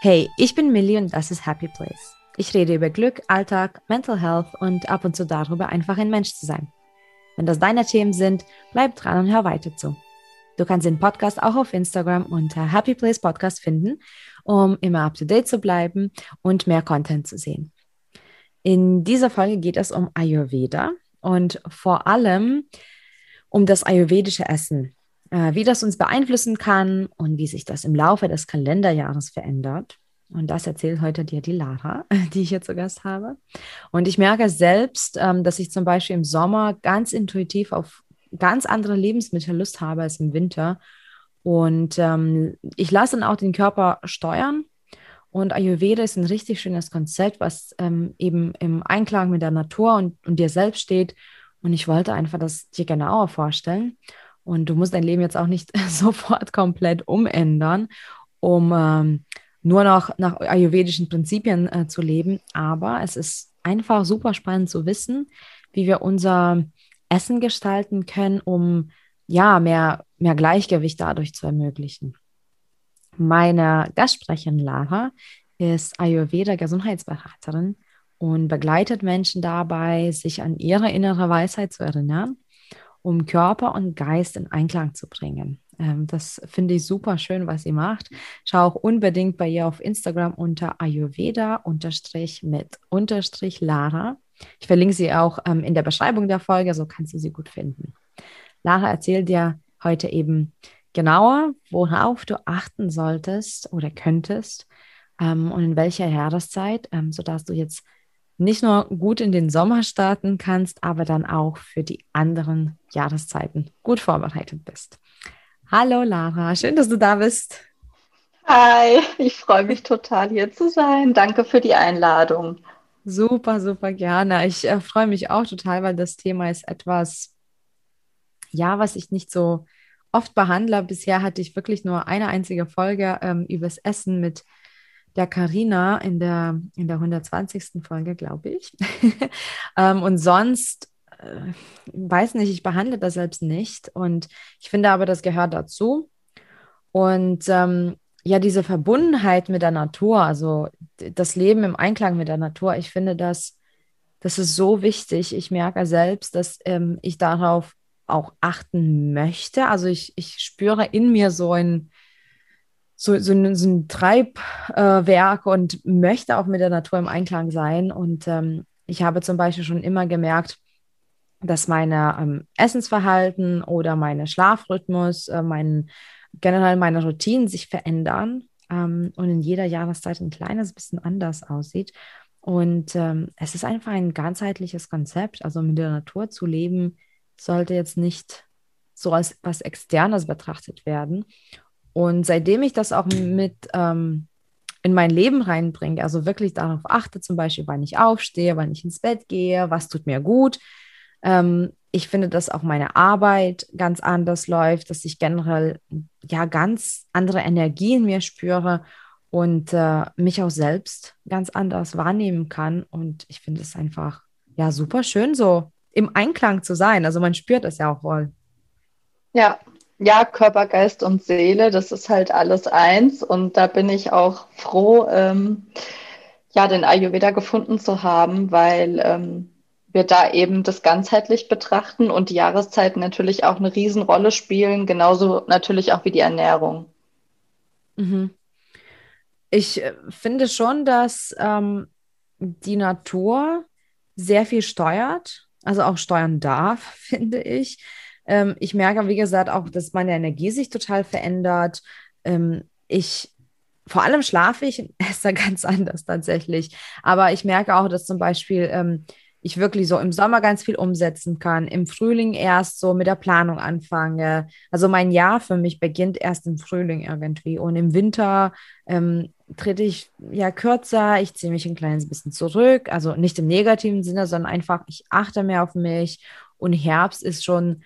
Hey, ich bin Millie und das ist Happy Place. Ich rede über Glück, Alltag, Mental Health und ab und zu darüber, einfach ein Mensch zu sein. Wenn das deine Themen sind, bleib dran und hör weiter zu. Du kannst den Podcast auch auf Instagram unter Happy Place Podcast finden, um immer up to date zu bleiben und mehr Content zu sehen. In dieser Folge geht es um Ayurveda und vor allem um das ayurvedische Essen äh, wie das uns beeinflussen kann und wie sich das im Laufe des Kalenderjahres verändert. Und das erzählt heute dir die Lara, die ich hier zu Gast habe. Und ich merke selbst, ähm, dass ich zum Beispiel im Sommer ganz intuitiv auf ganz andere Lebensmittel Lust habe als im Winter. Und ähm, ich lasse dann auch den Körper steuern. Und Ayurveda ist ein richtig schönes Konzept, was ähm, eben im Einklang mit der Natur und, und dir selbst steht. Und ich wollte einfach das dir genauer vorstellen. Und du musst dein Leben jetzt auch nicht sofort komplett umändern, um ähm, nur noch nach ayurvedischen Prinzipien äh, zu leben. Aber es ist einfach super spannend zu wissen, wie wir unser Essen gestalten können, um ja mehr, mehr Gleichgewicht dadurch zu ermöglichen. Meine Gastsprecherin Lara ist Ayurveda-Gesundheitsberaterin und begleitet Menschen dabei, sich an ihre innere Weisheit zu erinnern um Körper und Geist in Einklang zu bringen. Ähm, das finde ich super schön, was sie macht. Schau auch unbedingt bei ihr auf Instagram unter Ayurveda unterstrich mit unterstrich Lara. Ich verlinke sie auch ähm, in der Beschreibung der Folge, so kannst du sie gut finden. Lara erzählt dir heute eben genauer, worauf du achten solltest oder könntest ähm, und in welcher Jahreszeit, sodass du jetzt nicht nur gut in den Sommer starten kannst, aber dann auch für die anderen Jahreszeiten gut vorbereitet bist. Hallo Lara, schön, dass du da bist. Hi, ich freue mich total hier zu sein. Danke für die Einladung. Super, super gerne. Ich äh, freue mich auch total, weil das Thema ist etwas, ja, was ich nicht so oft behandle. Bisher hatte ich wirklich nur eine einzige Folge ähm, übers Essen mit der Karina in der, in der 120. Folge, glaube ich. ähm, und sonst, äh, weiß nicht, ich behandle das selbst nicht. Und ich finde aber, das gehört dazu. Und ähm, ja, diese Verbundenheit mit der Natur, also das Leben im Einklang mit der Natur, ich finde das, das ist so wichtig. Ich merke selbst, dass ähm, ich darauf auch achten möchte. Also ich, ich spüre in mir so ein, so, so, ein, so ein Treibwerk äh, und möchte auch mit der Natur im Einklang sein. Und ähm, ich habe zum Beispiel schon immer gemerkt, dass meine ähm, Essensverhalten oder meine Schlafrhythmus, äh, mein, generell meine Routinen sich verändern ähm, und in jeder Jahreszeit ein kleines bisschen anders aussieht. Und ähm, es ist einfach ein ganzheitliches Konzept. Also mit der Natur zu leben, sollte jetzt nicht so als was Externes betrachtet werden. Und seitdem ich das auch mit ähm, in mein Leben reinbringe, also wirklich darauf achte, zum Beispiel, wann ich aufstehe, wann ich ins Bett gehe, was tut mir gut. Ähm, ich finde, dass auch meine Arbeit ganz anders läuft, dass ich generell ja ganz andere Energie in mir spüre und äh, mich auch selbst ganz anders wahrnehmen kann. Und ich finde es einfach ja super schön, so im Einklang zu sein. Also man spürt es ja auch wohl. Ja, ja, Körper, Geist und Seele, das ist halt alles eins. Und da bin ich auch froh, ähm, ja, den Ayurveda gefunden zu haben, weil ähm, wir da eben das ganzheitlich betrachten und die Jahreszeiten natürlich auch eine Riesenrolle spielen, genauso natürlich auch wie die Ernährung. Mhm. Ich äh, finde schon, dass ähm, die Natur sehr viel steuert, also auch steuern darf, finde ich. Ähm, ich merke, wie gesagt, auch, dass meine Energie sich total verändert. Ähm, ich vor allem schlafe ich, esse ganz anders tatsächlich. Aber ich merke auch, dass zum Beispiel ähm, ich wirklich so im Sommer ganz viel umsetzen kann, im Frühling erst so mit der Planung anfange. Also mein Jahr für mich beginnt erst im Frühling irgendwie und im Winter ähm, trete ich ja kürzer, ich ziehe mich ein kleines bisschen zurück, also nicht im negativen Sinne, sondern einfach, ich achte mehr auf mich und Herbst ist schon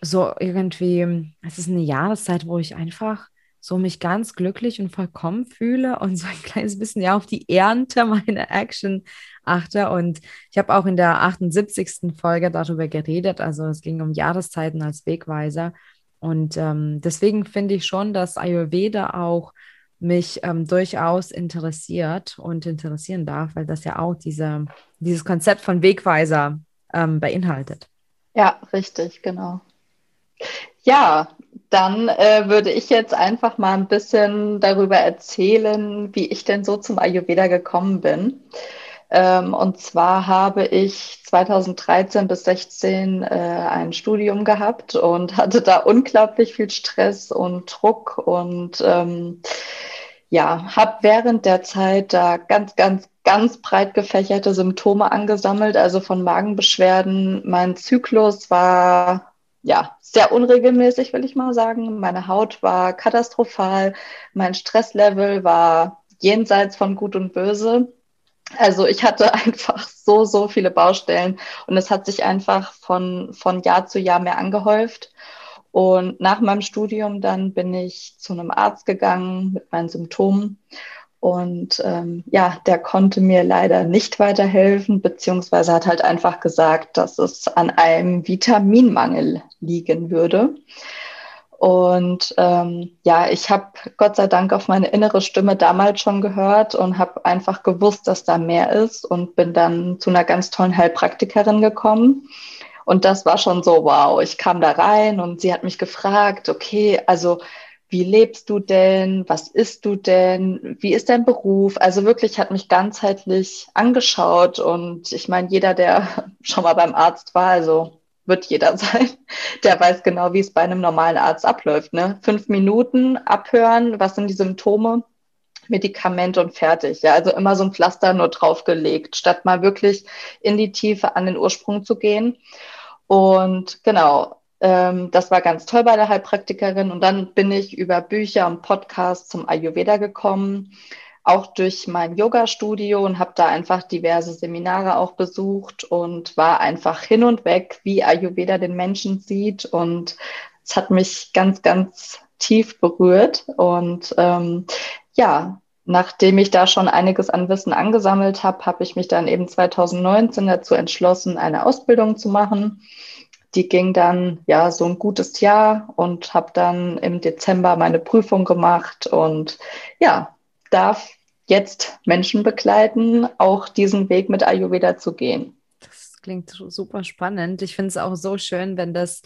so irgendwie, es ist eine Jahreszeit, wo ich einfach so mich ganz glücklich und vollkommen fühle und so ein kleines bisschen ja auf die Ernte meiner Action achte. Und ich habe auch in der 78. Folge darüber geredet. Also es ging um Jahreszeiten als Wegweiser. Und ähm, deswegen finde ich schon, dass Ayurveda auch mich ähm, durchaus interessiert und interessieren darf, weil das ja auch diese, dieses Konzept von Wegweiser ähm, beinhaltet. Ja, richtig, genau. Ja, dann äh, würde ich jetzt einfach mal ein bisschen darüber erzählen, wie ich denn so zum Ayurveda gekommen bin. Ähm, und zwar habe ich 2013 bis 16 äh, ein Studium gehabt und hatte da unglaublich viel Stress und Druck und ähm, ja, habe während der Zeit da ganz, ganz, ganz breit gefächerte Symptome angesammelt, also von Magenbeschwerden. Mein Zyklus war ja sehr unregelmäßig, will ich mal sagen. Meine Haut war katastrophal, mein Stresslevel war jenseits von Gut und Böse. Also ich hatte einfach so, so viele Baustellen und es hat sich einfach von, von Jahr zu Jahr mehr angehäuft. Und nach meinem Studium dann bin ich zu einem Arzt gegangen mit meinen Symptomen. Und ähm, ja, der konnte mir leider nicht weiterhelfen, beziehungsweise hat halt einfach gesagt, dass es an einem Vitaminmangel liegen würde. Und ähm, ja, ich habe Gott sei Dank auf meine innere Stimme damals schon gehört und habe einfach gewusst, dass da mehr ist und bin dann zu einer ganz tollen Heilpraktikerin gekommen. Und das war schon so, wow, ich kam da rein und sie hat mich gefragt, okay, also wie lebst du denn? Was isst du denn? Wie ist dein Beruf? Also wirklich hat mich ganzheitlich angeschaut und ich meine, jeder, der schon mal beim Arzt war, also wird jeder sein, der weiß genau, wie es bei einem normalen Arzt abläuft. Ne? Fünf Minuten abhören, was sind die Symptome, Medikament und fertig. Ja, also immer so ein Pflaster nur draufgelegt, statt mal wirklich in die Tiefe an den Ursprung zu gehen. Und genau, ähm, das war ganz toll bei der Heilpraktikerin. Und dann bin ich über Bücher und Podcasts zum Ayurveda gekommen auch durch mein Yoga-Studio und habe da einfach diverse Seminare auch besucht und war einfach hin und weg, wie Ayurveda den Menschen sieht. Und es hat mich ganz, ganz tief berührt. Und ähm, ja, nachdem ich da schon einiges an Wissen angesammelt habe, habe ich mich dann eben 2019 dazu entschlossen, eine Ausbildung zu machen. Die ging dann ja so ein gutes Jahr und habe dann im Dezember meine Prüfung gemacht und ja, darf jetzt Menschen begleiten, auch diesen Weg mit Ayurveda zu gehen. Das klingt super spannend. Ich finde es auch so schön, wenn das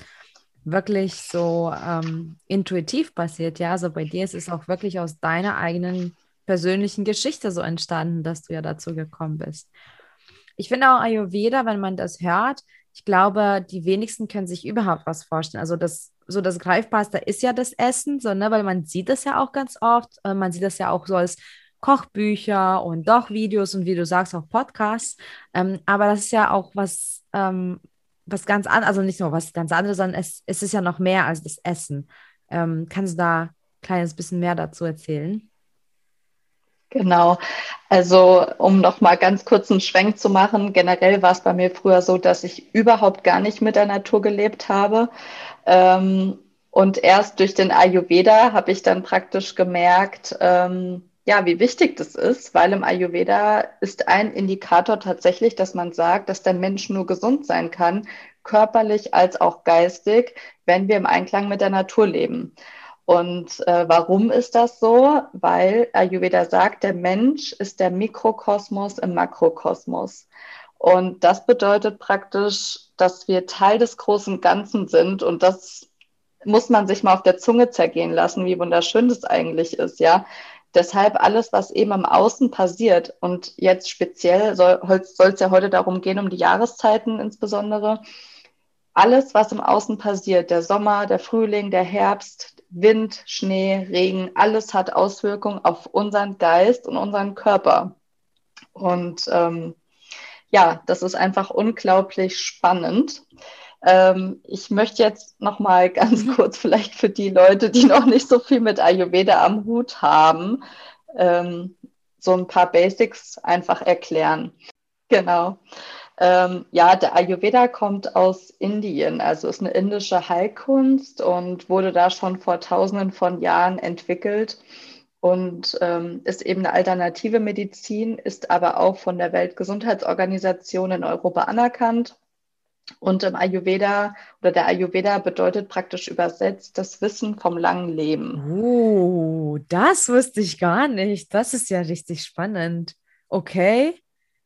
wirklich so ähm, intuitiv passiert. Ja, also bei dir ist es auch wirklich aus deiner eigenen persönlichen Geschichte so entstanden, dass du ja dazu gekommen bist. Ich finde auch Ayurveda, wenn man das hört, ich glaube, die wenigsten können sich überhaupt was vorstellen. Also das so das Greifbarste ist ja das Essen, so, ne, weil man sieht das ja auch ganz oft. Äh, man sieht das ja auch so als Kochbücher und doch Videos und wie du sagst, auch Podcasts. Ähm, aber das ist ja auch was, ähm, was ganz anderes, also nicht nur was ganz anderes, sondern es, es ist ja noch mehr als das Essen. Ähm, kannst du da ein kleines bisschen mehr dazu erzählen? Genau. Also um noch mal ganz kurz einen Schwenk zu machen, generell war es bei mir früher so, dass ich überhaupt gar nicht mit der Natur gelebt habe. Ähm, und erst durch den Ayurveda habe ich dann praktisch gemerkt, ähm, ja, wie wichtig das ist, weil im Ayurveda ist ein Indikator tatsächlich, dass man sagt, dass der Mensch nur gesund sein kann, körperlich als auch geistig, wenn wir im Einklang mit der Natur leben. Und äh, warum ist das so? Weil Ayurveda sagt, der Mensch ist der Mikrokosmos im Makrokosmos. Und das bedeutet praktisch, dass wir Teil des großen Ganzen sind. Und das muss man sich mal auf der Zunge zergehen lassen, wie wunderschön das eigentlich ist, ja. Deshalb alles, was eben im Außen passiert und jetzt speziell soll es ja heute darum gehen, um die Jahreszeiten insbesondere. Alles, was im Außen passiert, der Sommer, der Frühling, der Herbst, Wind, Schnee, Regen, alles hat Auswirkungen auf unseren Geist und unseren Körper. Und ähm, ja, das ist einfach unglaublich spannend. Ähm, ich möchte jetzt noch mal ganz mhm. kurz vielleicht für die Leute, die noch nicht so viel mit Ayurveda am Hut haben, ähm, so ein paar Basics einfach erklären. Genau. Ähm, ja, der Ayurveda kommt aus Indien, also ist eine indische Heilkunst und wurde da schon vor tausenden von Jahren entwickelt und ähm, ist eben eine alternative Medizin, ist aber auch von der Weltgesundheitsorganisation in Europa anerkannt Und im Ayurveda oder der Ayurveda bedeutet praktisch übersetzt das Wissen vom langen Leben. Oh, das wusste ich gar nicht. Das ist ja richtig spannend. Okay.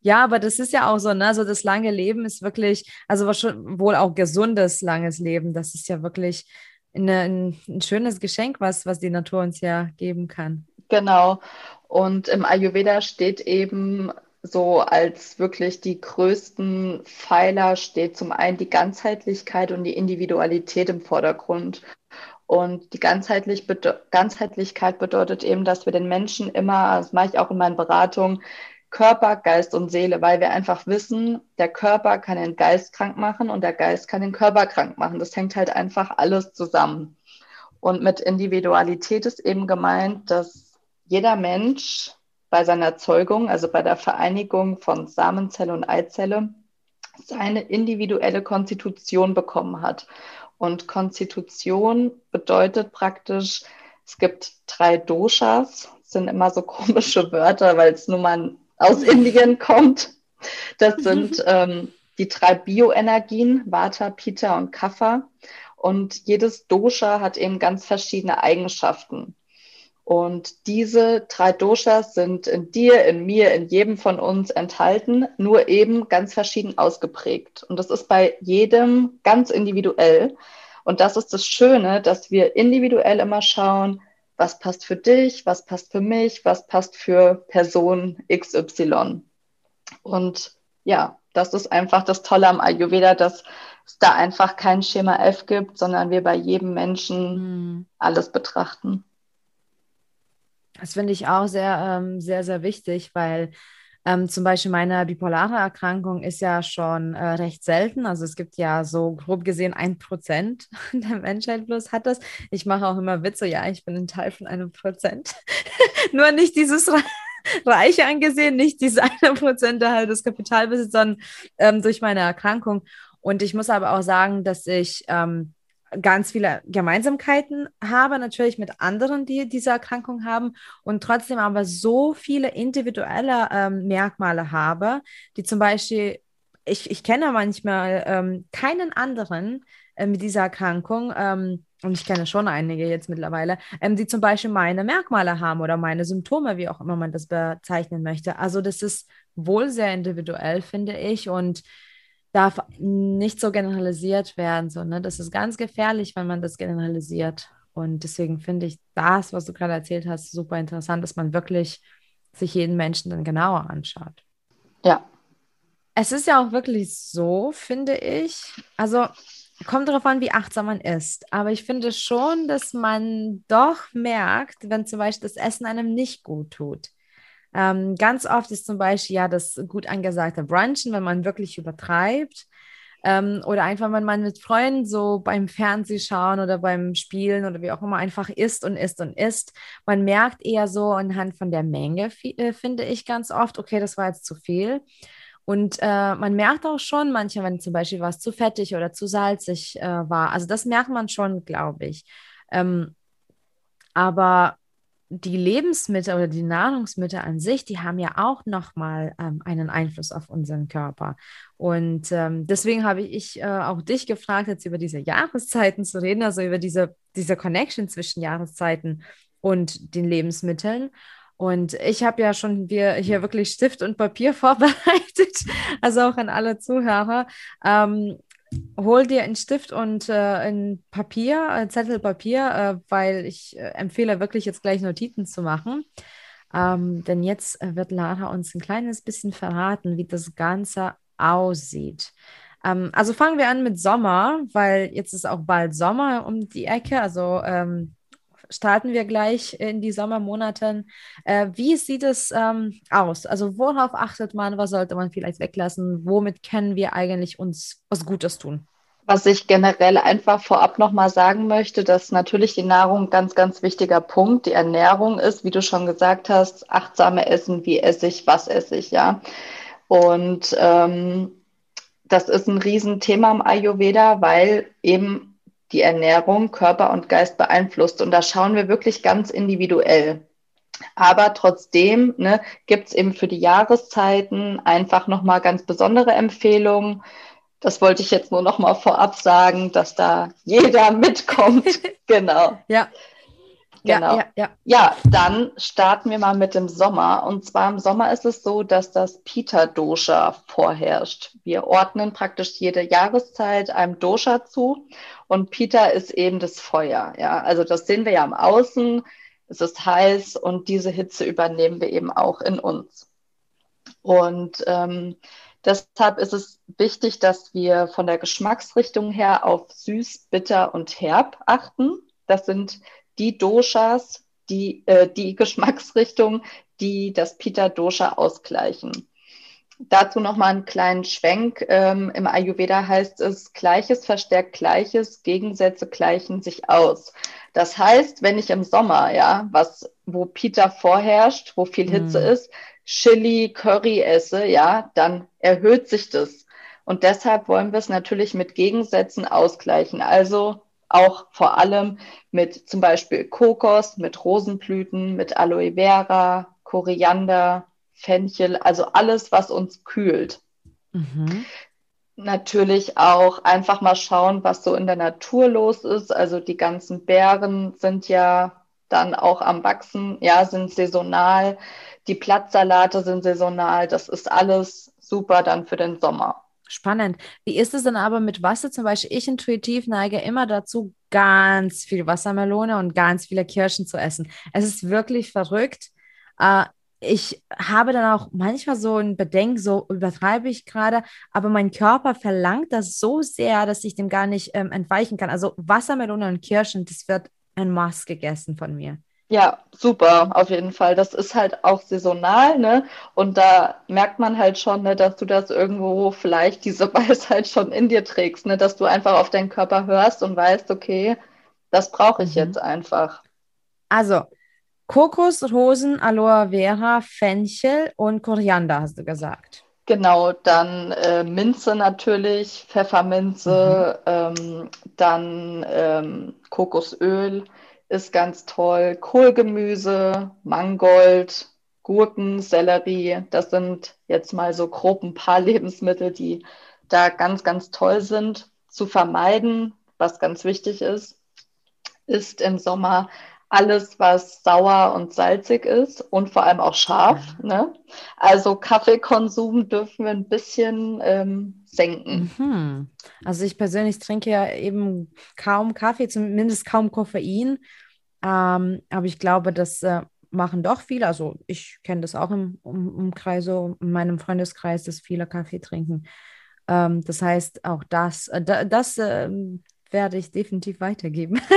Ja, aber das ist ja auch so, ne? Also das lange Leben ist wirklich, also schon wohl auch gesundes, langes Leben. Das ist ja wirklich eine, ein, ein schönes Geschenk, was, was die Natur uns ja geben kann. Genau. Und im Ayurveda steht eben so als wirklich die größten Pfeiler steht zum einen die Ganzheitlichkeit und die Individualität im Vordergrund. Und die Ganzheitlich Ganzheitlichkeit bedeutet eben, dass wir den Menschen immer, das mache ich auch in meinen Beratungen, Körper, Geist und Seele, weil wir einfach wissen, der Körper kann den Geist krank machen und der Geist kann den Körper krank machen. Das hängt halt einfach alles zusammen. Und mit Individualität ist eben gemeint, dass jeder Mensch bei seiner Zeugung, also bei der Vereinigung von Samenzelle und Eizelle, seine individuelle Konstitution bekommen hat. Und Konstitution bedeutet praktisch, es gibt drei Doshas, sind immer so komische Wörter, weil es nun mal aus Indien kommt. Das sind ähm, die drei Bioenergien, Vata, Pitta und Kapha. Und jedes Dosha hat eben ganz verschiedene Eigenschaften. Und diese drei Doshas sind in dir, in mir, in jedem von uns enthalten, nur eben ganz verschieden ausgeprägt. Und das ist bei jedem ganz individuell. Und das ist das Schöne, dass wir individuell immer schauen, was passt für dich, was passt für mich, was passt für Person XY. Und ja, das ist einfach das Tolle am Ayurveda, dass es da einfach kein Schema F gibt, sondern wir bei jedem Menschen mhm. alles betrachten. Das finde ich auch sehr, ähm, sehr, sehr wichtig, weil ähm, zum Beispiel meine bipolare Erkrankung ist ja schon äh, recht selten. Also es gibt ja so grob gesehen ein Prozent der Menschheit bloß hat das. Ich mache auch immer Witze, ja, ich bin ein Teil von einem Prozent. Nur nicht dieses Reiche angesehen, nicht diese eine Prozent, der halt das Kapital besitzt, sondern ähm, durch meine Erkrankung. Und ich muss aber auch sagen, dass ich ähm, ganz viele Gemeinsamkeiten habe, natürlich mit anderen, die diese Erkrankung haben und trotzdem aber so viele individuelle ähm, Merkmale habe, die zum Beispiel, ich, ich kenne manchmal ähm, keinen anderen äh, mit dieser Erkrankung, ähm, und ich kenne schon einige jetzt mittlerweile, ähm, die zum Beispiel meine Merkmale haben oder meine Symptome, wie auch immer man das bezeichnen möchte. Also das ist wohl sehr individuell, finde ich, und darf nicht so generalisiert werden. So, ne? Das ist ganz gefährlich, wenn man das generalisiert. Und deswegen finde ich das, was du gerade erzählt hast, super interessant, dass man wirklich sich jeden Menschen dann genauer anschaut. Ja. Es ist ja auch wirklich so, finde ich. Also kommt darauf an, wie achtsam man ist. Aber ich finde schon, dass man doch merkt, wenn zum Beispiel das Essen einem nicht gut tut. Ähm, ganz oft ist zum Beispiel ja das gut angesagte Brunchen, wenn man wirklich übertreibt. Ähm, oder einfach, wenn man mit Freunden so beim Fernsehschauen oder beim Spielen oder wie auch immer einfach isst und isst und isst. Man merkt eher so anhand von der Menge, äh, finde ich ganz oft, okay, das war jetzt zu viel. Und äh, man merkt auch schon manchmal, wenn zum Beispiel was zu fettig oder zu salzig äh, war. Also das merkt man schon, glaube ich. Ähm, aber die Lebensmittel oder die Nahrungsmittel an sich, die haben ja auch nochmal ähm, einen Einfluss auf unseren Körper. Und ähm, deswegen habe ich äh, auch dich gefragt, jetzt über diese Jahreszeiten zu reden, also über diese, diese Connection zwischen Jahreszeiten und den Lebensmitteln. Und ich habe ja schon hier wirklich Stift und Papier vorbereitet, also auch an alle Zuhörer. Ähm, hol dir einen Stift und äh, ein Papier, ein Zettel Papier, äh, weil ich äh, empfehle wirklich jetzt gleich Notizen zu machen. Ähm, denn jetzt äh, wird Lara uns ein kleines bisschen verraten, wie das Ganze aussieht. Ähm, also fangen wir an mit Sommer, weil jetzt ist auch bald Sommer um die Ecke. Also ähm, starten wir gleich in die Sommermonaten. Äh, wie sieht es ähm, aus? Also worauf achtet man? Was sollte man vielleicht weglassen? Womit können wir eigentlich uns was Gutes tun? Was ich generell einfach vorab nochmal sagen möchte, dass natürlich die Nahrung ein ganz, ganz wichtiger Punkt, die Ernährung ist, wie du schon gesagt hast, achtsame Essen, wie esse ich, was esse ich, ja. Und ähm, das ist ein Riesenthema im Ayurveda, weil eben die Ernährung Körper und Geist beeinflusst. Und da schauen wir wirklich ganz individuell. Aber trotzdem ne, gibt es eben für die Jahreszeiten einfach nochmal ganz besondere Empfehlungen. Das wollte ich jetzt nur noch mal vorab sagen, dass da jeder mitkommt. genau. Ja. Genau. Ja, ja, ja. ja, dann starten wir mal mit dem Sommer. Und zwar im Sommer ist es so, dass das Pita-Dosha vorherrscht. Wir ordnen praktisch jede Jahreszeit einem Dosha zu. Und Pita ist eben das Feuer. Ja, also das sehen wir ja am Außen. Es ist heiß und diese Hitze übernehmen wir eben auch in uns. Und ähm, deshalb ist es wichtig, dass wir von der Geschmacksrichtung her auf süß, bitter und herb achten. Das sind die Doshas, die, äh, die Geschmacksrichtung, die das Pita-Dosha ausgleichen. Dazu nochmal einen kleinen Schwenk. Ähm, Im Ayurveda heißt es, Gleiches verstärkt Gleiches, Gegensätze gleichen sich aus. Das heißt, wenn ich im Sommer, ja, was, wo Pita vorherrscht, wo viel Hitze mm. ist, Chili, Curry esse, ja, dann erhöht sich das. Und deshalb wollen wir es natürlich mit Gegensätzen ausgleichen. Also auch vor allem mit zum Beispiel Kokos, mit Rosenblüten, mit Aloe Vera, Koriander, Fenchel, also alles, was uns kühlt. Mhm. Natürlich auch einfach mal schauen, was so in der Natur los ist. Also die ganzen Beeren sind ja dann auch am Wachsen, ja, sind saisonal. Die Blattsalate sind saisonal. Das ist alles super dann für den Sommer. Spannend. Wie ist es denn aber mit Wasser? Zum Beispiel, ich intuitiv neige immer dazu, ganz viel Wassermelone und ganz viele Kirschen zu essen. Es ist wirklich verrückt. Äh, ich habe dann auch manchmal so ein Bedenken, so übertreibe ich gerade, aber mein Körper verlangt das so sehr, dass ich dem gar nicht ähm, entweichen kann. Also Wassermelone und Kirschen, das wird ein Maß gegessen von mir. Ja, super, auf jeden Fall. Das ist halt auch saisonal, ne? Und da merkt man halt schon, ne, dass du das irgendwo vielleicht diese Weisheit schon in dir trägst, ne? Dass du einfach auf deinen Körper hörst und weißt, okay, das brauche ich mhm. jetzt einfach. Also, Kokos, Rosen, Aloe Vera, Fenchel und Koriander, hast du gesagt. Genau, dann äh, Minze natürlich, Pfefferminze, mhm. ähm, dann ähm, Kokosöl ist ganz toll. Kohlgemüse, Mangold, Gurken, Sellerie, das sind jetzt mal so grob ein paar Lebensmittel, die da ganz, ganz toll sind. Zu vermeiden, was ganz wichtig ist, ist im Sommer alles, was sauer und salzig ist und vor allem auch scharf. Ne? Also Kaffeekonsum dürfen wir ein bisschen ähm, senken. Mhm. Also ich persönlich trinke ja eben kaum Kaffee, zumindest kaum Koffein. Ähm, aber ich glaube, das äh, machen doch viele. Also ich kenne das auch im Umkreis, so in meinem Freundeskreis, dass viele Kaffee trinken. Ähm, das heißt, auch das, äh, das äh, werde ich definitiv weitergeben.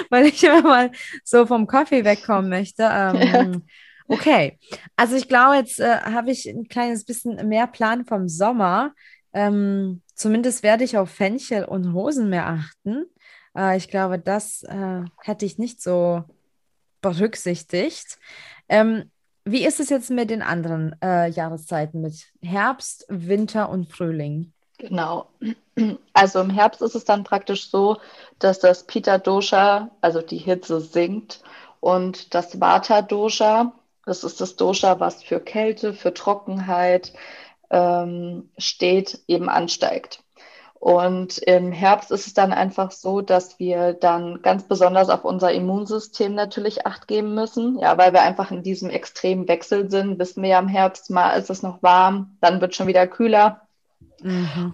weil ich immer mal so vom Kaffee wegkommen möchte. Ähm, okay, also ich glaube, jetzt äh, habe ich ein kleines bisschen mehr Plan vom Sommer. Ähm, zumindest werde ich auf Fenchel und Rosen mehr achten. Äh, ich glaube, das äh, hätte ich nicht so berücksichtigt. Ähm, wie ist es jetzt mit den anderen äh, Jahreszeiten, mit Herbst, Winter und Frühling? Genau. Also im Herbst ist es dann praktisch so, dass das Pita Dosha, also die Hitze sinkt und das Vata Dosha, das ist das Dosha, was für Kälte, für Trockenheit ähm, steht, eben ansteigt. Und im Herbst ist es dann einfach so, dass wir dann ganz besonders auf unser Immunsystem natürlich acht geben müssen. Ja, weil wir einfach in diesem extremen Wechsel sind. Wissen wir ja im Herbst, mal ist es noch warm, dann wird schon wieder kühler. Mhm.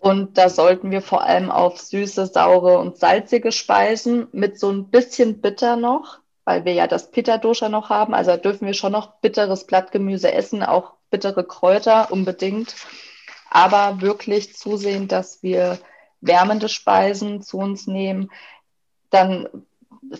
Und da sollten wir vor allem auf süße, saure und salzige Speisen mit so ein bisschen bitter noch, weil wir ja das Pitta-Dosha noch haben. Also dürfen wir schon noch bitteres Blattgemüse essen, auch bittere Kräuter unbedingt. Aber wirklich zusehen, dass wir wärmende Speisen zu uns nehmen. Dann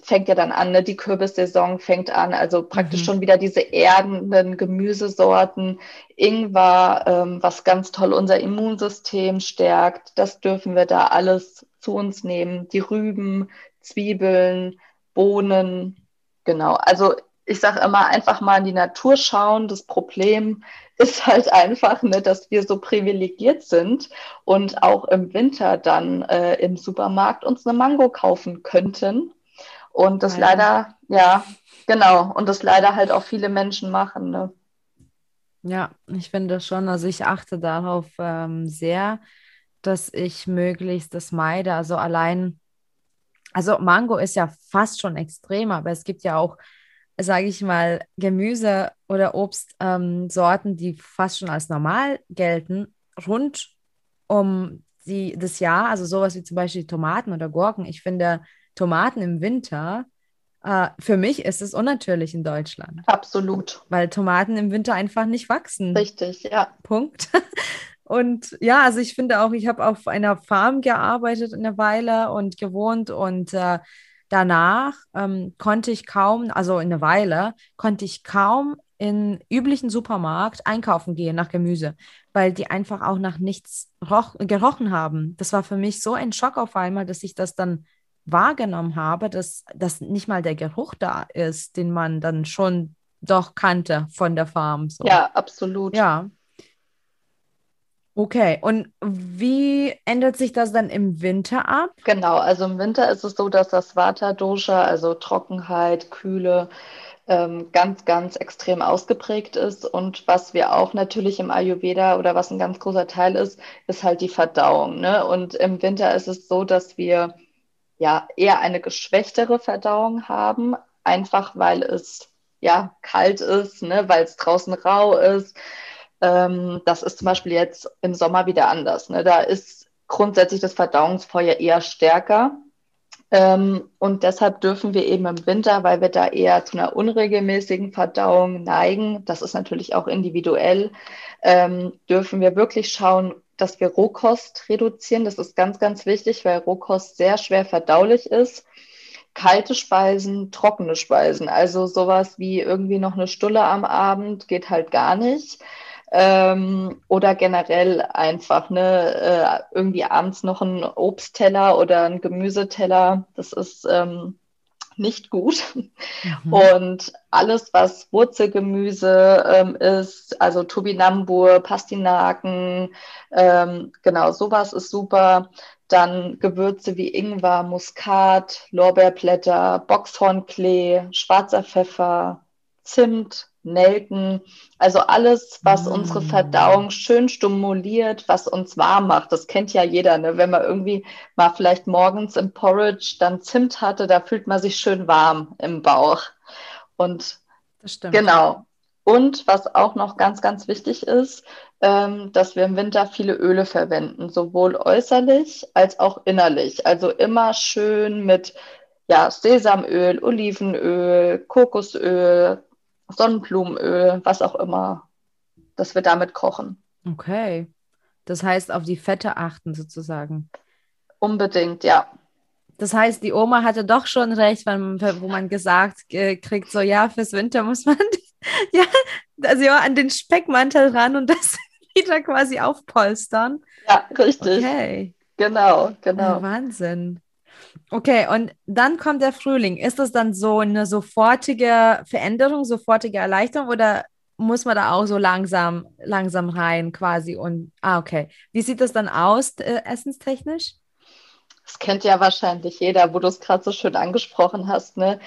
fängt ja dann an, ne? die Kürbissaison fängt an, also praktisch mhm. schon wieder diese erdenden Gemüsesorten, Ingwer, ähm, was ganz toll unser Immunsystem stärkt, das dürfen wir da alles zu uns nehmen, die Rüben, Zwiebeln, Bohnen, genau. Also ich sage immer, einfach mal in die Natur schauen. Das Problem ist halt einfach, ne, dass wir so privilegiert sind und auch im Winter dann äh, im Supermarkt uns eine Mango kaufen könnten und das ja. leider, ja, genau, und das leider halt auch viele Menschen machen. Ne? Ja, ich finde schon, also ich achte darauf ähm, sehr, dass ich möglichst das meide. Also allein, also Mango ist ja fast schon extrem, aber es gibt ja auch, sage ich mal, Gemüse oder Obstsorten, ähm, die fast schon als normal gelten, rund um die, das Jahr. Also sowas wie zum Beispiel Tomaten oder Gurken. Ich finde Tomaten im Winter Uh, für mich ist es unnatürlich in Deutschland. Absolut. Weil Tomaten im Winter einfach nicht wachsen. Richtig, ja. Punkt. Und ja, also ich finde auch, ich habe auf einer Farm gearbeitet eine Weile und gewohnt und äh, danach ähm, konnte ich kaum, also in einer Weile, konnte ich kaum in üblichen Supermarkt einkaufen gehen nach Gemüse, weil die einfach auch nach nichts roch, gerochen haben. Das war für mich so ein Schock auf einmal, dass ich das dann wahrgenommen habe, dass, dass nicht mal der Geruch da ist, den man dann schon doch kannte von der Farm. So. Ja, absolut. Ja. Okay, und wie ändert sich das dann im Winter ab? Genau, also im Winter ist es so, dass das Vata-Dosha, also Trockenheit, Kühle, ähm, ganz, ganz extrem ausgeprägt ist. Und was wir auch natürlich im Ayurveda oder was ein ganz großer Teil ist, ist halt die Verdauung. Ne? Und im Winter ist es so, dass wir ja eher eine geschwächtere Verdauung haben, einfach weil es ja kalt ist, ne? weil es draußen rau ist ähm, das ist zum Beispiel jetzt im Sommer wieder anders. Ne? Da ist grundsätzlich das Verdauungsfeuer eher stärker. Ähm, und deshalb dürfen wir eben im Winter, weil wir da eher zu einer unregelmäßigen Verdauung neigen, das ist natürlich auch individuell, ähm, dürfen wir wirklich schauen, dass wir Rohkost reduzieren. Das ist ganz, ganz wichtig, weil Rohkost sehr schwer verdaulich ist. Kalte Speisen, trockene Speisen, also sowas wie irgendwie noch eine Stulle am Abend geht halt gar nicht ähm, oder generell einfach ne, äh, irgendwie abends noch ein Obstteller oder ein Gemüseteller. Das ist ähm, nicht gut. Mhm. Und alles, was Wurzelgemüse ähm, ist, also Turbinambur, Pastinaken, ähm, genau, sowas ist super. Dann Gewürze wie Ingwer, Muskat, Lorbeerblätter, Boxhornklee, schwarzer Pfeffer, Zimt, Nelken, also alles, was mm. unsere Verdauung schön stimuliert, was uns warm macht. Das kennt ja jeder, ne? wenn man irgendwie mal vielleicht morgens im Porridge dann Zimt hatte, da fühlt man sich schön warm im Bauch. Und das stimmt. genau. Und was auch noch ganz, ganz wichtig ist, ähm, dass wir im Winter viele Öle verwenden, sowohl äußerlich als auch innerlich. Also immer schön mit ja, Sesamöl, Olivenöl, Kokosöl, Sonnenblumenöl, was auch immer, dass wir damit kochen. Okay. Das heißt, auf die Fette achten sozusagen. Unbedingt, ja. Das heißt, die Oma hatte doch schon recht, wenn, wo man gesagt äh, kriegt, so ja, fürs Winter muss man ja, also ja, an den Speckmantel ran und das wieder quasi aufpolstern. Ja, richtig. Okay. Genau, genau. Oh, Wahnsinn. Okay, und dann kommt der Frühling. Ist das dann so eine sofortige Veränderung, sofortige Erleichterung oder muss man da auch so langsam, langsam rein quasi? Und ah, okay. Wie sieht das dann aus, äh, essenstechnisch? Das kennt ja wahrscheinlich jeder, wo du es gerade so schön angesprochen hast, ne?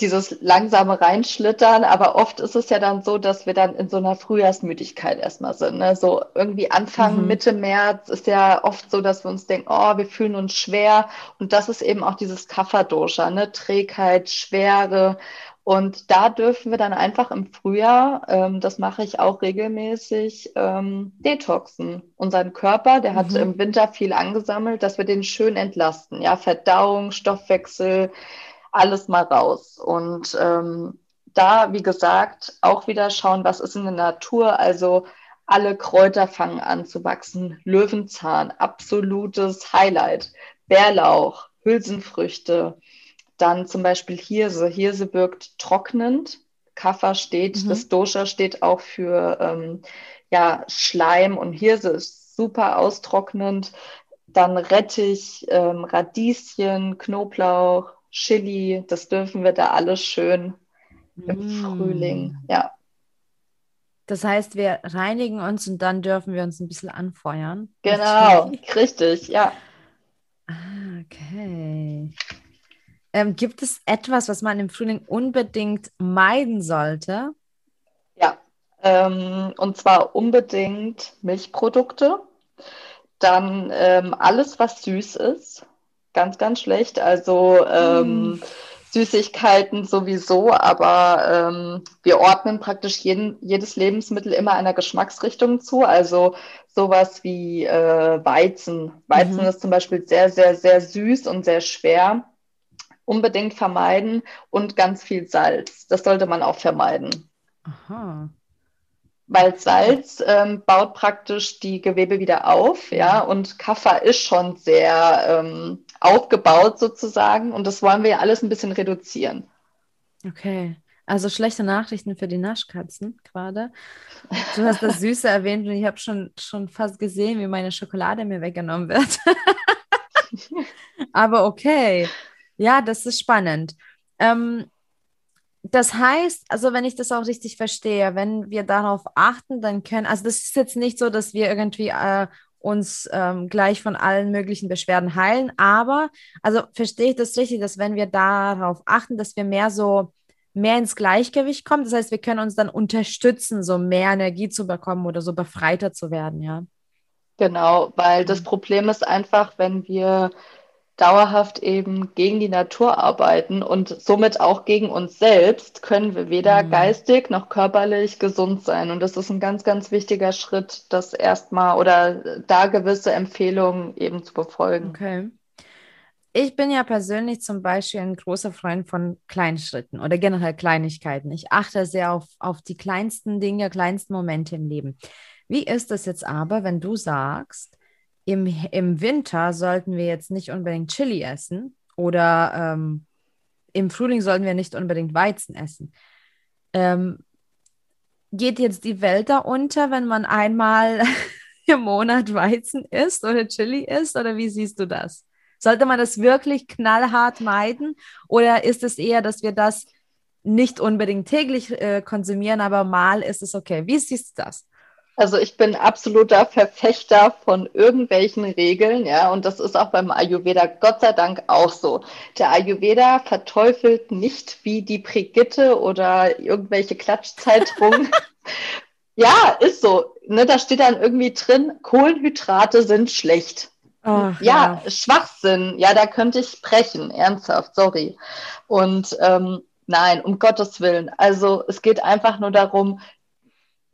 Dieses langsame Reinschlittern, aber oft ist es ja dann so, dass wir dann in so einer Frühjahrsmüdigkeit erstmal sind. Ne? So irgendwie Anfang, mhm. Mitte März ist ja oft so, dass wir uns denken, oh, wir fühlen uns schwer. Und das ist eben auch dieses Kapha-Dosha, ne? Trägheit, Schwere. Und da dürfen wir dann einfach im Frühjahr, ähm, das mache ich auch regelmäßig, ähm, detoxen. Unseren Körper, der hat mhm. im Winter viel angesammelt, dass wir den schön entlasten. Ja, Verdauung, Stoffwechsel, alles mal raus. Und ähm, da, wie gesagt, auch wieder schauen, was ist in der Natur. Also alle Kräuter fangen an zu wachsen. Löwenzahn, absolutes Highlight. Bärlauch, Hülsenfrüchte, dann zum Beispiel Hirse. Hirse wirkt trocknend. Kaffer steht, mhm. das Dosha steht auch für ähm, ja, Schleim und Hirse ist super austrocknend. Dann Rettich, ähm, Radieschen, Knoblauch, Chili, das dürfen wir da alles schön im mm. Frühling, ja. Das heißt, wir reinigen uns und dann dürfen wir uns ein bisschen anfeuern. Genau, richtig, ja. Ah, okay. Ähm, gibt es etwas, was man im Frühling unbedingt meiden sollte? Ja, ähm, und zwar unbedingt Milchprodukte. Dann ähm, alles, was süß ist, ganz, ganz schlecht. Also ähm, mm. Süßigkeiten sowieso, aber ähm, wir ordnen praktisch jeden, jedes Lebensmittel immer einer Geschmacksrichtung zu. Also sowas wie äh, Weizen. Weizen mhm. ist zum Beispiel sehr, sehr, sehr süß und sehr schwer. Unbedingt vermeiden und ganz viel Salz. Das sollte man auch vermeiden. Aha weil Salz ähm, baut praktisch die Gewebe wieder auf, ja, und Kaffer ist schon sehr ähm, aufgebaut sozusagen und das wollen wir ja alles ein bisschen reduzieren. Okay, also schlechte Nachrichten für die Naschkatzen gerade. Du hast das Süße erwähnt und ich habe schon, schon fast gesehen, wie meine Schokolade mir weggenommen wird. Aber okay, ja, das ist spannend. Ähm, das heißt, also wenn ich das auch richtig verstehe, wenn wir darauf achten, dann können, also das ist jetzt nicht so, dass wir irgendwie äh, uns ähm, gleich von allen möglichen Beschwerden heilen, aber also verstehe ich das richtig, dass wenn wir darauf achten, dass wir mehr so mehr ins Gleichgewicht kommen, das heißt, wir können uns dann unterstützen, so mehr Energie zu bekommen oder so befreiter zu werden, ja. Genau, weil das mhm. Problem ist einfach, wenn wir dauerhaft eben gegen die Natur arbeiten und somit auch gegen uns selbst, können wir weder mhm. geistig noch körperlich gesund sein. Und das ist ein ganz, ganz wichtiger Schritt, das erstmal oder da gewisse Empfehlungen eben zu befolgen. Okay. Ich bin ja persönlich zum Beispiel ein großer Freund von Kleinschritten oder generell Kleinigkeiten. Ich achte sehr auf, auf die kleinsten Dinge, kleinsten Momente im Leben. Wie ist es jetzt aber, wenn du sagst, im, im Winter sollten wir jetzt nicht unbedingt Chili essen oder ähm, im Frühling sollten wir nicht unbedingt Weizen essen. Ähm, geht jetzt die Welt da unter, wenn man einmal im Monat Weizen isst oder Chili isst? Oder wie siehst du das? Sollte man das wirklich knallhart meiden? Oder ist es eher, dass wir das nicht unbedingt täglich äh, konsumieren, aber mal ist es okay? Wie siehst du das? Also ich bin absoluter Verfechter von irgendwelchen Regeln, ja, und das ist auch beim Ayurveda Gott sei Dank auch so. Der Ayurveda verteufelt nicht wie die Brigitte oder irgendwelche Klatschzeitungen. ja, ist so. Ne, da steht dann irgendwie drin, Kohlenhydrate sind schlecht. Oh, ja, ja, Schwachsinn. Ja, da könnte ich sprechen, ernsthaft, sorry. Und ähm, nein, um Gottes Willen. Also es geht einfach nur darum,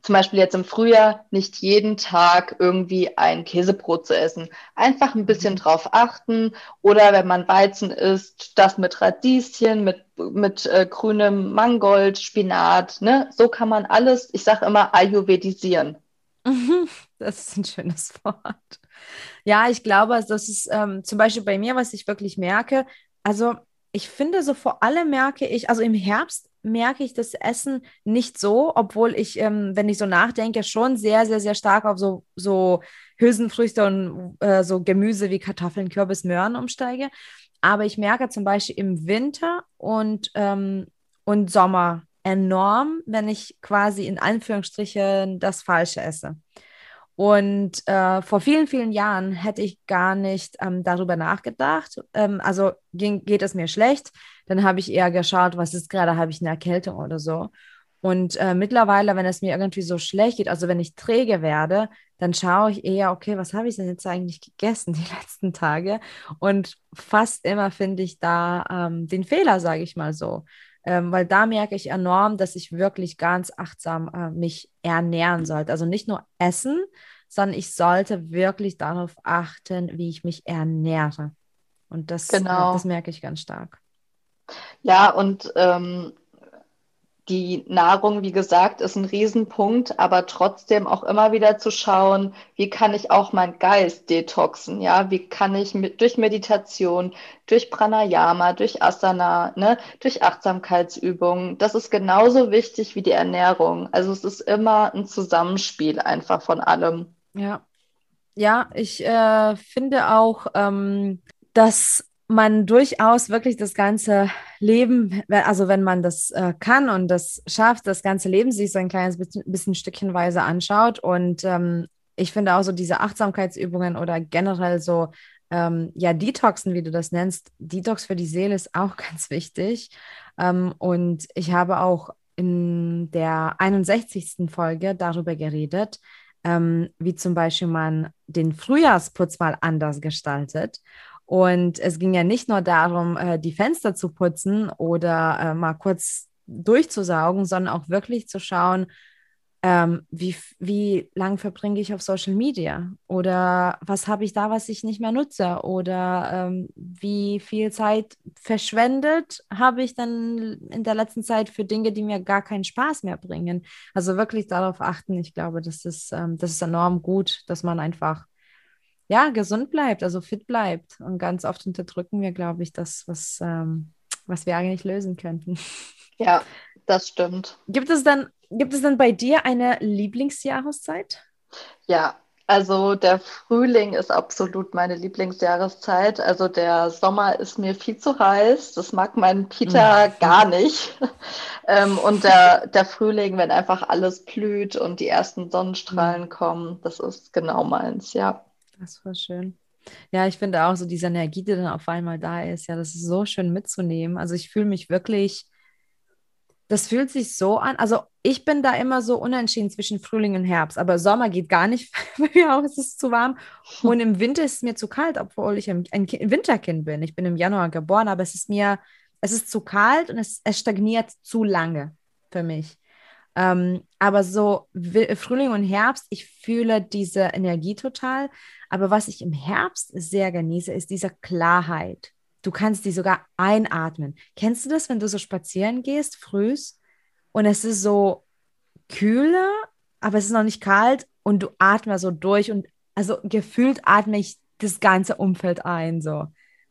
zum Beispiel jetzt im Frühjahr nicht jeden Tag irgendwie ein Käsebrot zu essen. Einfach ein bisschen mhm. drauf achten oder wenn man Weizen isst, das mit Radieschen, mit, mit äh, grünem Mangold, Spinat. Ne? So kann man alles, ich sage immer, ayurvedisieren. Das ist ein schönes Wort. Ja, ich glaube, das ist ähm, zum Beispiel bei mir, was ich wirklich merke. Also ich finde so vor allem merke ich, also im Herbst merke ich das Essen nicht so, obwohl ich, ähm, wenn ich so nachdenke, schon sehr, sehr, sehr stark auf so, so Hülsenfrüchte und äh, so Gemüse wie Kartoffeln, Kürbis, Möhren umsteige. Aber ich merke zum Beispiel im Winter und, ähm, und Sommer enorm, wenn ich quasi in Anführungsstrichen das Falsche esse. Und äh, vor vielen, vielen Jahren hätte ich gar nicht ähm, darüber nachgedacht. Ähm, also ging, geht es mir schlecht, dann habe ich eher geschaut, was ist gerade, habe ich eine Erkältung oder so. Und äh, mittlerweile, wenn es mir irgendwie so schlecht geht, also wenn ich träge werde, dann schaue ich eher, okay, was habe ich denn jetzt eigentlich gegessen die letzten Tage? Und fast immer finde ich da ähm, den Fehler, sage ich mal so ähm, weil da merke ich enorm, dass ich wirklich ganz achtsam äh, mich ernähren sollte. Also nicht nur essen, sondern ich sollte wirklich darauf achten, wie ich mich ernähre. Und das, genau. das merke ich ganz stark. Ja, und ähm, die Nahrung, wie gesagt, ist ein Riesenpunkt, aber trotzdem auch immer wieder zu schauen, wie kann ich auch meinen Geist detoxen, ja, wie kann ich mit, durch Meditation, durch Pranayama, durch Asana, ne, durch Achtsamkeitsübungen, das ist genauso wichtig wie die Ernährung. Also es ist immer ein Zusammenspiel einfach von allem. Ja, ja, ich äh, finde auch, ähm, dass man durchaus wirklich das ganze Leben, also wenn man das äh, kann und das schafft, das ganze Leben sich so ein kleines bisschen, bisschen stückchenweise anschaut. Und ähm, ich finde auch so diese Achtsamkeitsübungen oder generell so, ähm, ja, Detoxen, wie du das nennst, Detox für die Seele ist auch ganz wichtig. Ähm, und ich habe auch in der 61. Folge darüber geredet, ähm, wie zum Beispiel man den Frühjahrsputz mal anders gestaltet. Und es ging ja nicht nur darum, äh, die Fenster zu putzen oder äh, mal kurz durchzusaugen, sondern auch wirklich zu schauen, ähm, wie, wie lang verbringe ich auf Social Media? Oder was habe ich da, was ich nicht mehr nutze? Oder ähm, wie viel Zeit verschwendet habe ich dann in der letzten Zeit für Dinge, die mir gar keinen Spaß mehr bringen. Also wirklich darauf achten, ich glaube, das ist, ähm, das ist enorm gut, dass man einfach ja, gesund bleibt, also fit bleibt. Und ganz oft unterdrücken wir, glaube ich, das, was, ähm, was wir eigentlich lösen könnten. Ja, das stimmt. Gibt es dann, gibt es dann bei dir eine Lieblingsjahreszeit? Ja, also der Frühling ist absolut meine Lieblingsjahreszeit. Also der Sommer ist mir viel zu heiß. Das mag mein Peter mhm. gar nicht. ähm, und der, der Frühling, wenn einfach alles blüht und die ersten Sonnenstrahlen mhm. kommen, das ist genau meins, ja. Das war schön. Ja, ich finde auch so diese Energie, die dann auf einmal da ist, ja, das ist so schön mitzunehmen. Also ich fühle mich wirklich, das fühlt sich so an. Also ich bin da immer so unentschieden zwischen Frühling und Herbst, aber Sommer geht gar nicht, bei mir auch ist zu warm. Und im Winter ist es mir zu kalt, obwohl ich ein, ein Winterkind bin. Ich bin im Januar geboren, aber es ist mir, es ist zu kalt und es, es stagniert zu lange für mich. Ähm, aber so Frühling und Herbst, ich fühle diese Energie total. Aber was ich im Herbst sehr genieße, ist diese Klarheit. Du kannst die sogar einatmen. Kennst du das, wenn du so spazieren gehst, frühs, und es ist so kühler, aber es ist noch nicht kalt und du atmest so durch und also gefühlt atme ich das ganze Umfeld ein so.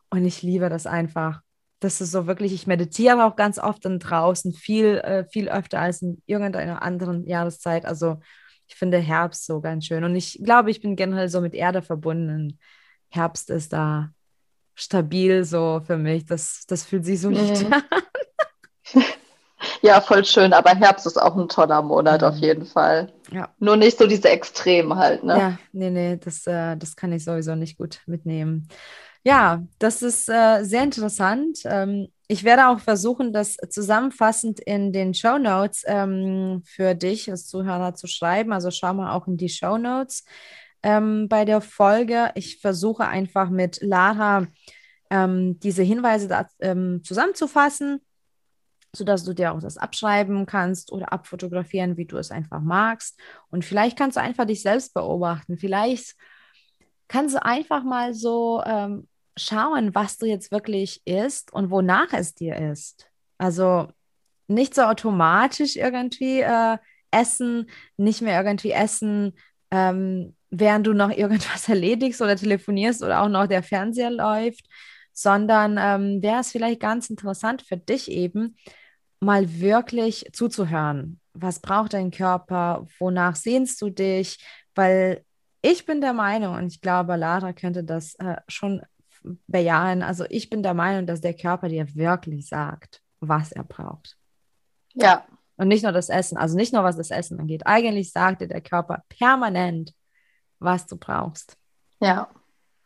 Und ich liebe das einfach das ist so wirklich, ich meditiere auch ganz oft dann draußen, viel, äh, viel öfter als in irgendeiner anderen Jahreszeit. Also ich finde Herbst so ganz schön. Und ich glaube, ich bin generell so mit Erde verbunden. Herbst ist da stabil so für mich. Das, das fühlt sich so nicht mhm. an. Ja, voll schön, aber Herbst ist auch ein toller Monat mhm. auf jeden Fall. Ja. Nur nicht so diese Extreme halt, ne? Ja, nee, nee, das, äh, das kann ich sowieso nicht gut mitnehmen. Ja, das ist äh, sehr interessant. Ähm, ich werde auch versuchen, das zusammenfassend in den Show Notes ähm, für dich als Zuhörer zu schreiben. Also schau mal auch in die Show Notes ähm, bei der Folge. Ich versuche einfach mit Lara ähm, diese Hinweise da, ähm, zusammenzufassen, sodass du dir auch das abschreiben kannst oder abfotografieren, wie du es einfach magst. Und vielleicht kannst du einfach dich selbst beobachten. Vielleicht kannst du einfach mal so ähm, schauen, was du jetzt wirklich isst und wonach es dir ist. Also nicht so automatisch irgendwie äh, essen, nicht mehr irgendwie essen, ähm, während du noch irgendwas erledigst oder telefonierst oder auch noch der Fernseher läuft, sondern ähm, wäre es vielleicht ganz interessant für dich eben, mal wirklich zuzuhören. Was braucht dein Körper? Wonach sehnst du dich? Weil ich bin der Meinung, und ich glaube, Lara könnte das äh, schon bejahen. Also ich bin der Meinung, dass der Körper dir wirklich sagt, was er braucht. Ja. Und nicht nur das Essen, also nicht nur was das Essen angeht. Eigentlich sagt dir der Körper permanent, was du brauchst. Ja.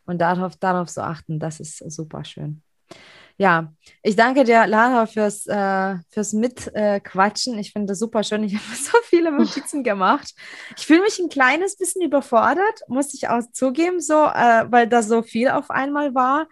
Und darauf, darauf zu achten, das ist super schön. Ja, ich danke dir, Lara, fürs, äh, fürs Mitquatschen. Äh, ich finde das super schön. Ich habe so viele Notizen gemacht. Ich fühle mich ein kleines bisschen überfordert, muss ich auch zugeben, so, äh, weil das so viel auf einmal war.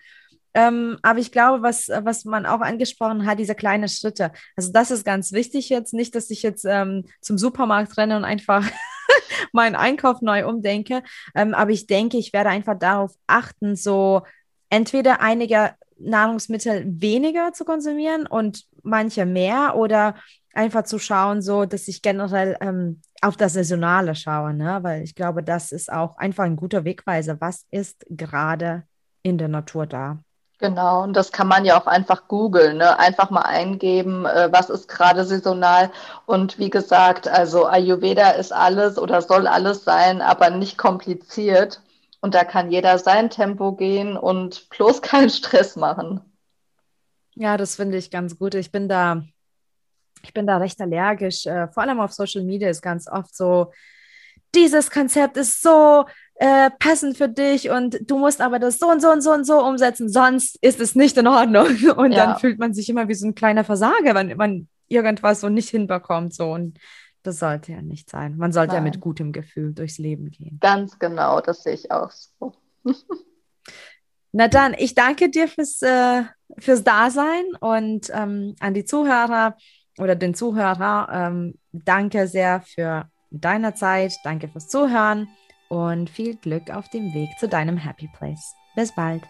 Ähm, aber ich glaube, was, was man auch angesprochen hat, diese kleinen Schritte. Also das ist ganz wichtig jetzt. Nicht, dass ich jetzt ähm, zum Supermarkt renne und einfach meinen Einkauf neu umdenke. Ähm, aber ich denke, ich werde einfach darauf achten, so entweder einige Nahrungsmittel weniger zu konsumieren und manche mehr oder einfach zu schauen, so dass ich generell ähm, auf das Saisonale schaue, ne? weil ich glaube, das ist auch einfach ein guter Wegweiser. Was ist gerade in der Natur da? Genau, und das kann man ja auch einfach googeln, ne? einfach mal eingeben, äh, was ist gerade saisonal. Und wie gesagt, also Ayurveda ist alles oder soll alles sein, aber nicht kompliziert. Und da kann jeder sein Tempo gehen und bloß keinen Stress machen. Ja, das finde ich ganz gut. Ich bin da, ich bin da recht allergisch. Äh, vor allem auf Social Media ist ganz oft so, dieses Konzept ist so äh, passend für dich und du musst aber das so und so und so und so umsetzen, sonst ist es nicht in Ordnung. Und ja. dann fühlt man sich immer wie so ein kleiner Versager, wenn man irgendwas so nicht hinbekommt. So. Und Das sollte ja nicht sein. Man sollte Nein. ja mit gutem Gefühl durchs Leben gehen. Ganz genau, das sehe ich auch so. Na dann, ich danke dir fürs, äh, fürs Dasein und ähm, an die Zuhörer oder den Zuhörer. Ähm, danke sehr für deine Zeit, danke fürs Zuhören und viel Glück auf dem Weg zu deinem Happy Place. Bis bald.